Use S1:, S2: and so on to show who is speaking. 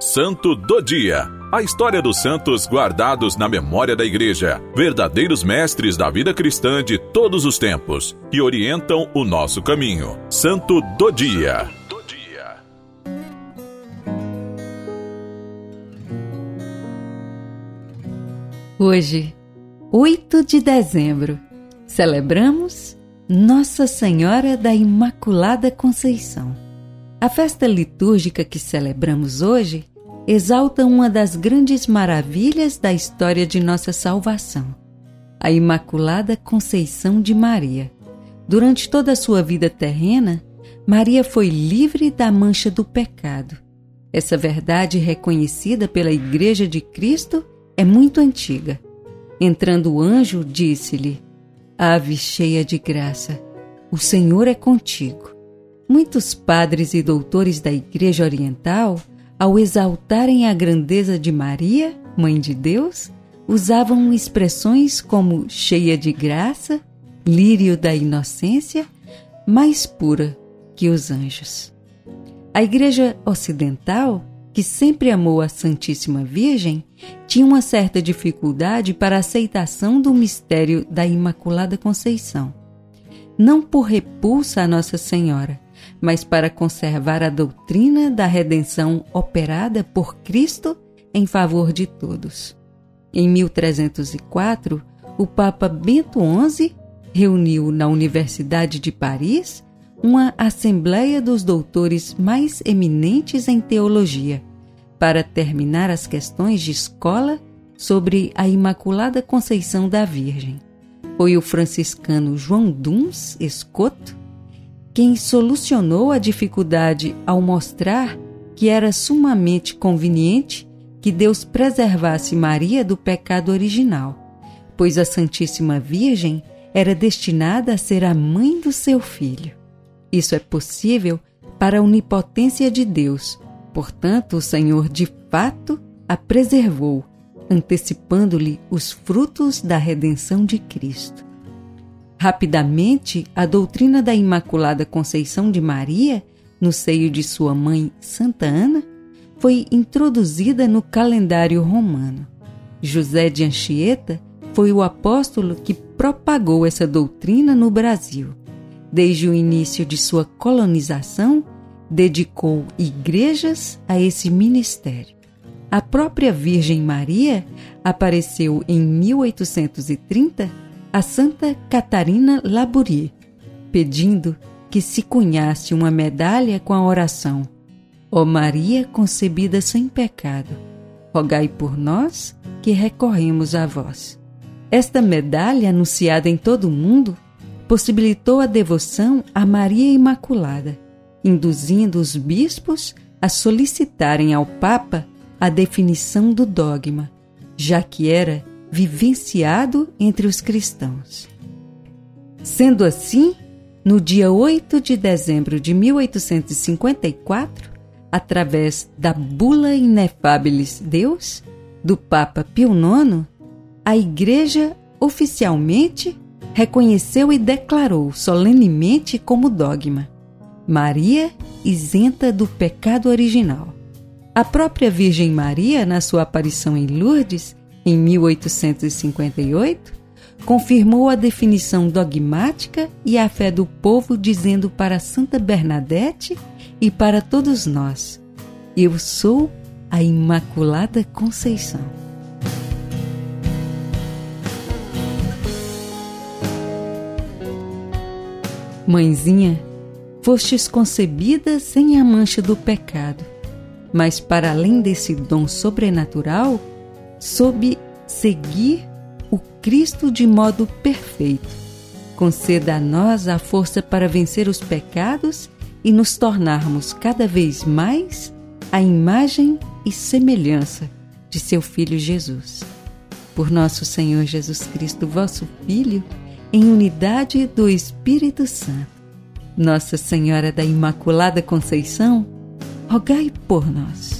S1: Santo do Dia. A história dos santos guardados na memória da Igreja, verdadeiros mestres da vida cristã de todos os tempos, que orientam o nosso caminho. Santo do Dia.
S2: Hoje, 8 de dezembro, celebramos Nossa Senhora da Imaculada Conceição. A festa litúrgica que celebramos hoje exalta uma das grandes maravilhas da história de nossa salvação, a Imaculada Conceição de Maria. Durante toda a sua vida terrena, Maria foi livre da mancha do pecado. Essa verdade, reconhecida pela Igreja de Cristo, é muito antiga. Entrando o anjo, disse-lhe: Ave cheia de graça, o Senhor é contigo. Muitos padres e doutores da Igreja Oriental ao exaltarem a grandeza de Maria, Mãe de Deus, usavam expressões como cheia de graça, lírio da inocência, mais pura que os anjos. A Igreja Ocidental, que sempre amou a Santíssima Virgem, tinha uma certa dificuldade para a aceitação do mistério da Imaculada Conceição. Não por repulsa a Nossa Senhora, mas para conservar a doutrina da redenção operada por Cristo em favor de todos. Em 1304, o Papa Bento XI reuniu na Universidade de Paris uma assembleia dos doutores mais eminentes em teologia para terminar as questões de escola sobre a Imaculada Conceição da Virgem. Foi o franciscano João Duns Escoto quem solucionou a dificuldade ao mostrar que era sumamente conveniente que Deus preservasse Maria do pecado original, pois a Santíssima Virgem era destinada a ser a mãe do seu filho. Isso é possível para a onipotência de Deus, portanto, o Senhor de fato a preservou, antecipando-lhe os frutos da redenção de Cristo. Rapidamente, a doutrina da Imaculada Conceição de Maria, no seio de sua mãe Santa Ana, foi introduzida no calendário romano. José de Anchieta foi o apóstolo que propagou essa doutrina no Brasil. Desde o início de sua colonização, dedicou igrejas a esse ministério. A própria Virgem Maria apareceu em 1830 a Santa Catarina Labourier, pedindo que se cunhasse uma medalha com a oração: Ó Maria concebida sem pecado, rogai por nós que recorremos a vós. Esta medalha, anunciada em todo o mundo, possibilitou a devoção a Maria Imaculada, induzindo os bispos a solicitarem ao Papa a definição do dogma, já que era vivenciado entre os cristãos. Sendo assim, no dia 8 de dezembro de 1854, através da Bula Inefabilis Deus, do Papa Pio IX, a Igreja oficialmente reconheceu e declarou solenemente como dogma: Maria isenta do pecado original. A própria Virgem Maria, na sua aparição em Lourdes, em 1858, confirmou a definição dogmática e a fé do povo, dizendo para Santa Bernadette e para todos nós: Eu sou a Imaculada Conceição. Mãezinha, fostes concebida sem a mancha do pecado, mas para além desse dom sobrenatural, sob seguir o Cristo de modo perfeito. Conceda a nós a força para vencer os pecados e nos tornarmos cada vez mais a imagem e semelhança de seu Filho Jesus. Por nosso Senhor Jesus Cristo, vosso Filho, em unidade do Espírito Santo. Nossa Senhora da Imaculada Conceição, rogai por nós.